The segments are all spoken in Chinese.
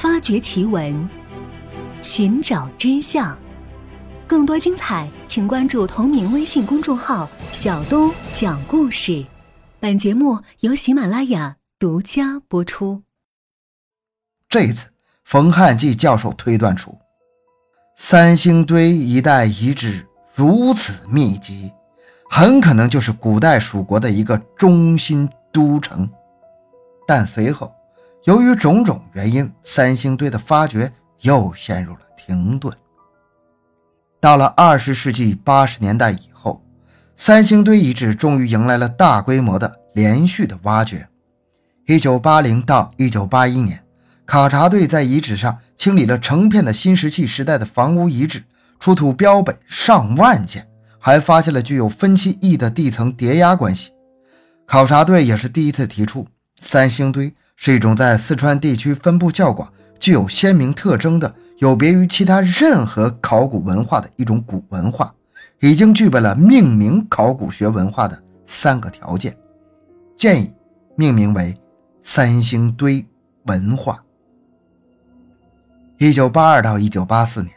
发掘奇闻，寻找真相。更多精彩，请关注同名微信公众号“小东讲故事”。本节目由喜马拉雅独家播出。这次，冯汉骥教授推断出，三星堆一带遗址如此密集，很可能就是古代蜀国的一个中心都城。但随后，由于种种原因，三星堆的发掘又陷入了停顿。到了二十世纪八十年代以后，三星堆遗址终于迎来了大规模的连续的挖掘。一九八零到一九八一年，考察队在遗址上清理了成片的新石器时代的房屋遗址，出土标本上万件，还发现了具有分期意义的地层叠压关系。考察队也是第一次提出。三星堆是一种在四川地区分布较广、具有鲜明特征的、有别于其他任何考古文化的一种古文化，已经具备了命名考古学文化的三个条件，建议命名为三星堆文化。一九八二到一九八四年，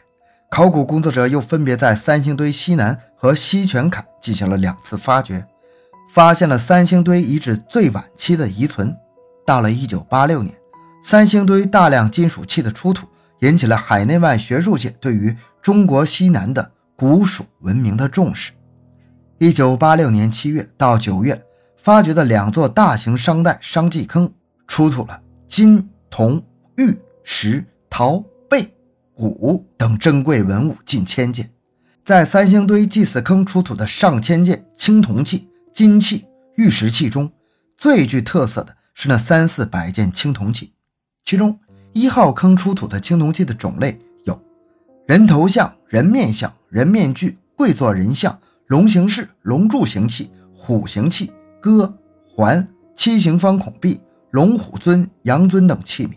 考古工作者又分别在三星堆西南和西泉坎进行了两次发掘。发现了三星堆遗址最晚期的遗存。到了1986年，三星堆大量金属器的出土，引起了海内外学术界对于中国西南的古蜀文明的重视。1986年7月到9月，发掘的两座大型商代商祭坑出土了金、铜、玉、石、陶、贝、骨等珍贵文物近千件。在三星堆祭祀坑出土的上千件青铜器。金器、玉石器中最具特色的是那三四百件青铜器，其中一号坑出土的青铜器的种类有人头像、人面像、人面具、跪坐人像、龙形式、龙柱形器、虎形器、戈环、七形方孔壁、龙虎尊、羊尊等器皿。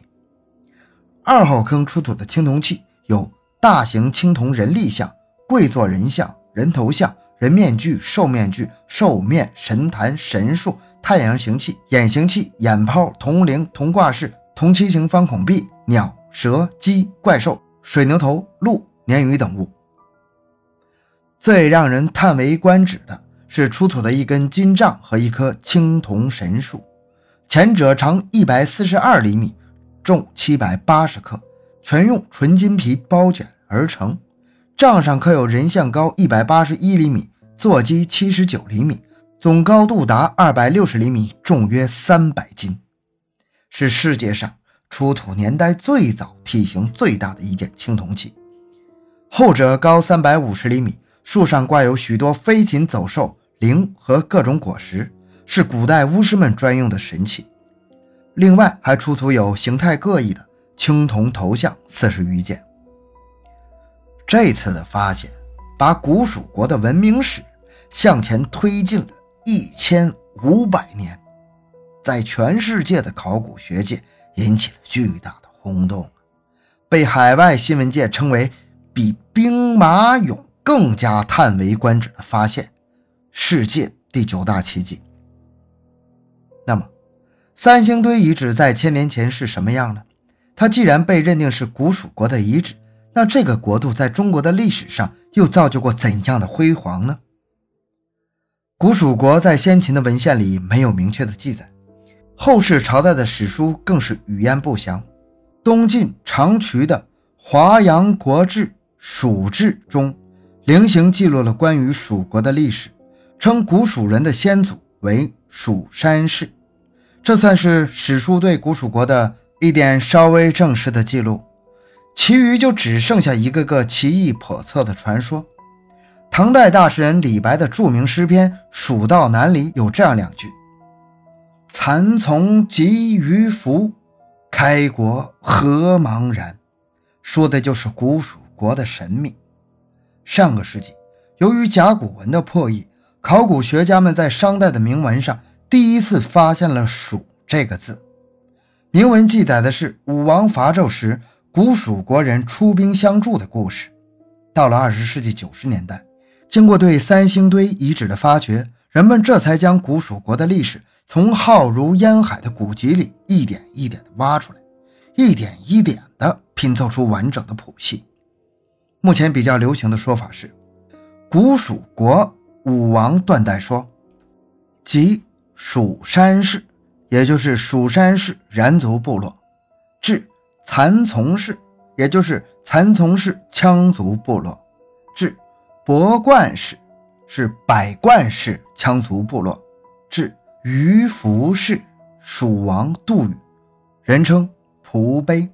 二号坑出土的青铜器有大型青铜人立像、跪坐人像、人头像。人面具、兽面具、兽面、神坛、神树、太阳形器、眼形器、眼泡、铜铃、铜挂饰、铜七形方孔壁、鸟、蛇、鸡、怪兽、水牛头、鹿、鲶鱼等物。最让人叹为观止的是出土的一根金杖和一棵青铜神树，前者长一百四十二厘米，重七百八十克，全用纯金皮包卷而成。杖上刻有人像高一百八十一厘米，坐基七十九厘米，总高度达二百六十厘米，重约三百斤，是世界上出土年代最早、体型最大的一件青铜器。后者高三百五十厘米，树上挂有许多飞禽走兽、灵和各种果实，是古代巫师们专用的神器。另外，还出土有形态各异的青铜头像四十余件。这次的发现，把古蜀国的文明史向前推进了一千五百年，在全世界的考古学界引起了巨大的轰动，被海外新闻界称为比兵马俑更加叹为观止的发现——世界第九大奇迹。那么，三星堆遗址在千年前是什么样呢？它既然被认定是古蜀国的遗址，那这个国度在中国的历史上又造就过怎样的辉煌呢？古蜀国在先秦的文献里没有明确的记载，后世朝代的史书更是语焉不详。东晋长渠的《华阳国志·蜀志》中，零星记录了关于蜀国的历史，称古蜀人的先祖为蜀山氏，这算是史书对古蜀国的一点稍微正式的记录。其余就只剩下一个个奇异叵测的传说。唐代大诗人李白的著名诗篇《蜀道难》里有这样两句：“蚕丛及鱼凫，开国何茫然。”说的就是古蜀国的神秘。上个世纪，由于甲骨文的破译，考古学家们在商代的铭文上第一次发现了“蜀”这个字。铭文记载的是武王伐纣时。古蜀国人出兵相助的故事，到了二十世纪九十年代，经过对三星堆遗址的发掘，人们这才将古蜀国的历史从浩如烟海的古籍里一点一点地挖出来，一点一点地拼凑出完整的谱系。目前比较流行的说法是“古蜀国武王断代说”，即蜀山氏，也就是蜀山氏然族部落，至蚕丛氏，也就是蚕丛氏羌族部落，博冠氏，是百冠氏羌族部落，至于福氏，蜀王杜宇，人称蒲碑。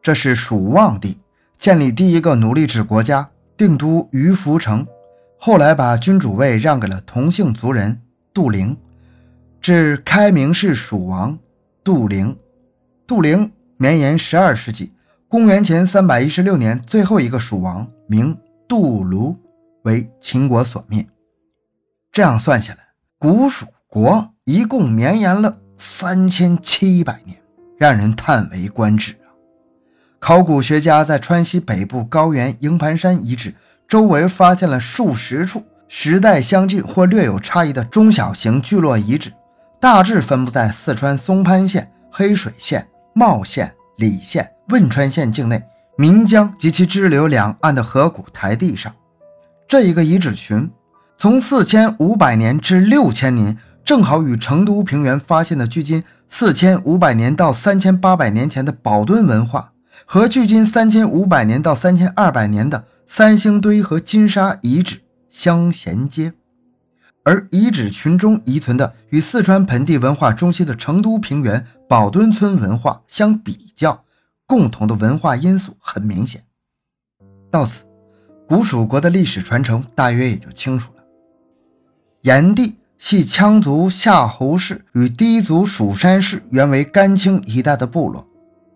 这是蜀望帝建立第一个奴隶制国家，定都于福城，后来把君主位让给了同姓族人杜陵，至开明氏蜀王杜陵。杜陵绵延十二世纪，公元前三百一十六年，最后一个蜀王名杜卢，为秦国所灭。这样算下来，古蜀国一共绵延了三千七百年，让人叹为观止啊。考古学家在川西北部高原营盘山遗址周围发现了数十处时代相近或略有差异的中小型聚落遗址，大致分布在四川松潘县、黑水县、茂县、礼县、汶川县境内岷江及其支流两岸的河谷台地上。这一个遗址群从四千五百年至六千年，正好与成都平原发现的距今四千五百年到三千八百年前的宝墩文化。和距今三千五百年到三千二百年的三星堆和金沙遗址相衔接，而遗址群中遗存的与四川盆地文化中心的成都平原宝墩村文化相比较，共同的文化因素很明显。到此，古蜀国的历史传承大约也就清楚了。炎帝系羌族夏侯氏与氐族蜀山氏原为甘青一带的部落，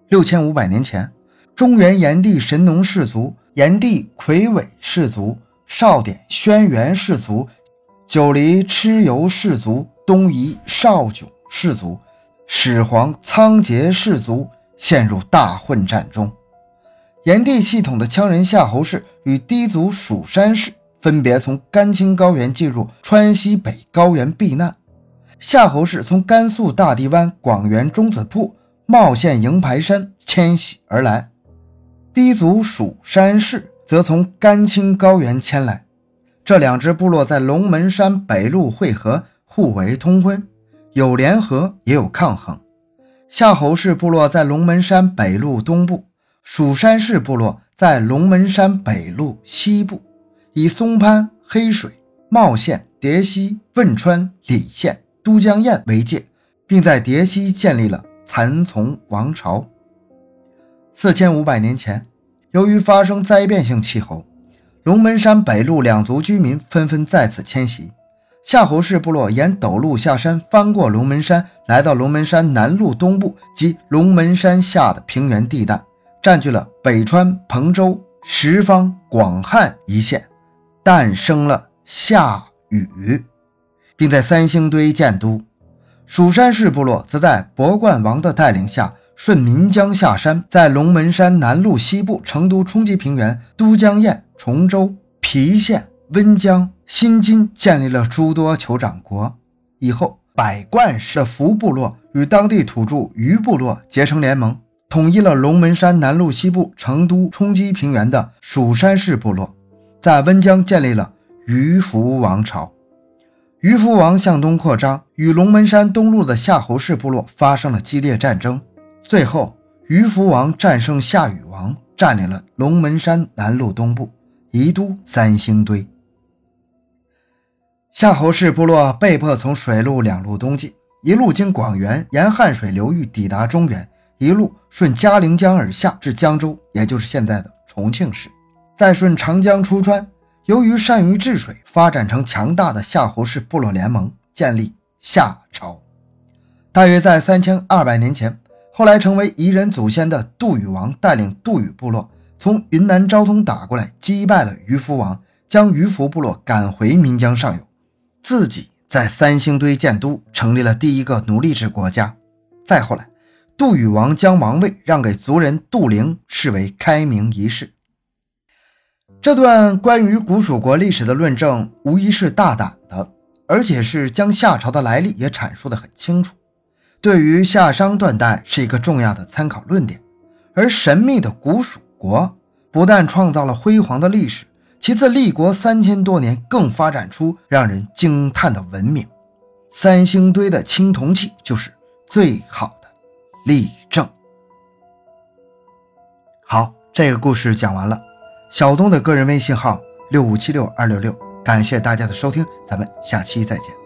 六千五百年前。中原炎帝神农氏族、炎帝魁伟氏族、少典轩辕氏族、九黎蚩尤氏族、东夷少迥氏族、始皇仓颉氏族陷入大混战中。炎帝系统的羌人夏侯氏与氐族蜀山氏分别从甘青高原进入川西北高原避难。夏侯氏从甘肃大地湾广元中子铺、茂县营盘山迁徙而来。氐族蜀山氏则从甘青高原迁来，这两支部落在龙门山北麓汇合，互为通婚，有联合也有抗衡。夏侯氏部落在龙门山北麓东部，蜀山氏部落在龙门山北麓西部，以松潘、黑水、茂县、叠溪、汶川、澧县、都江堰为界，并在叠溪建立了蚕丛王朝。四千五百年前，由于发生灾变性气候，龙门山北麓两族居民纷纷在此迁徙。夏侯氏部落沿陡路下山，翻过龙门山，来到龙门山南麓东部及龙门山下的平原地带，占据了北川、彭州、什方、广汉一线，诞生了夏禹，并在三星堆建都。蜀山氏部落则在博冠王的带领下。顺岷江下山，在龙门山南麓西部成都冲积平原都江堰、崇州、郫县、温江、新津建立了诸多酋长国。以后，百冠氏的福部落与当地土著余部落结成联盟，统一了龙门山南麓西部成都冲积平原的蜀山氏部落，在温江建立了余福王朝。余福王向东扩张，与龙门山东麓的夏侯氏部落发生了激烈战争。最后，于福王战胜夏禹王，占领了龙门山南麓东部，移都三星堆。夏侯氏部落被迫从水陆两路东进，一路经广元，沿汉水流域抵达中原，一路顺嘉陵江而下至江州，也就是现在的重庆市，再顺长江出川。由于善于治水，发展成强大的夏侯氏部落联盟，建立夏朝。大约在三千二百年前。后来成为彝人祖先的杜宇王带领杜宇部落从云南昭通打过来，击败了渔夫王，将渔夫部落赶回岷江上游，自己在三星堆建都，成立了第一个奴隶制国家。再后来，杜宇王将王位让给族人杜陵，视为开明仪式。这段关于古蜀国历史的论证无疑是大胆的，而且是将夏朝的来历也阐述得很清楚。对于夏商断代是一个重要的参考论点。而神秘的古蜀国不但创造了辉煌的历史，其次立国三千多年，更发展出让人惊叹的文明。三星堆的青铜器就是最好的例证。好，这个故事讲完了。小东的个人微信号六五七六二六六，感谢大家的收听，咱们下期再见。